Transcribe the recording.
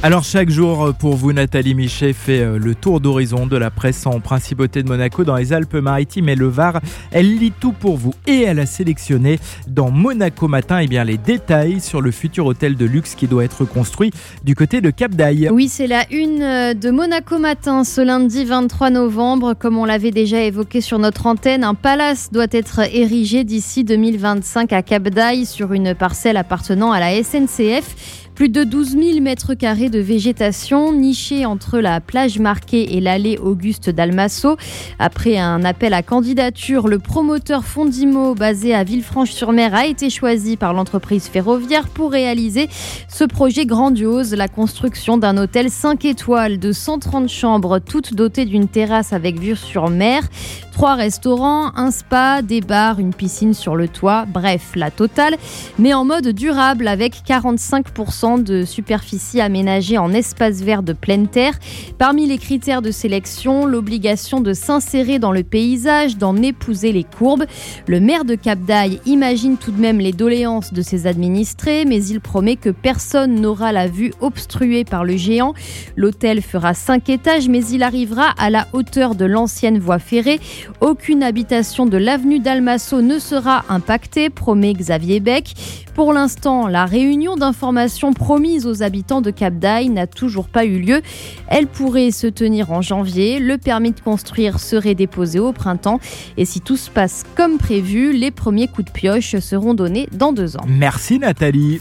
Alors chaque jour euh, pour vous, Nathalie Michet fait euh, le tour d'horizon de la presse en principauté de Monaco dans les Alpes-Maritimes et le Var. Elle lit tout pour vous et elle a sélectionné dans Monaco Matin eh bien, les détails sur le futur hôtel de luxe qui doit être construit du côté de Cap d'Aille. Oui, c'est la une euh, de Monaco Matin ce lundi 23 novembre. Comme on l'avait déjà évoqué sur notre antenne, un palace doit être érigé d'ici 2025 à Cap d'Aille sur une parcelle appartenant à la SNCF. Plus de 12 000 mètres carrés de végétation nichée entre la plage marquée et l'allée Auguste Dalmasso. Après un appel à candidature, le promoteur Fondimo, basé à Villefranche-sur-Mer, a été choisi par l'entreprise ferroviaire pour réaliser ce projet grandiose, la construction d'un hôtel 5 étoiles de 130 chambres, toutes dotées d'une terrasse avec vue sur mer. Trois restaurants, un spa, des bars, une piscine sur le toit, bref, la totale, mais en mode durable avec 45% de superficie aménagée en espace vert de pleine terre. Parmi les critères de sélection, l'obligation de s'insérer dans le paysage, d'en épouser les courbes. Le maire de Cap d'Aille imagine tout de même les doléances de ses administrés, mais il promet que personne n'aura la vue obstruée par le géant. L'hôtel fera cinq étages, mais il arrivera à la hauteur de l'ancienne voie ferrée aucune habitation de l'avenue d'Almasso ne sera impactée, promet Xavier Beck. Pour l'instant, la réunion d'information promise aux habitants de Cap d'Aille n'a toujours pas eu lieu. Elle pourrait se tenir en janvier. Le permis de construire serait déposé au printemps. Et si tout se passe comme prévu, les premiers coups de pioche seront donnés dans deux ans. Merci Nathalie.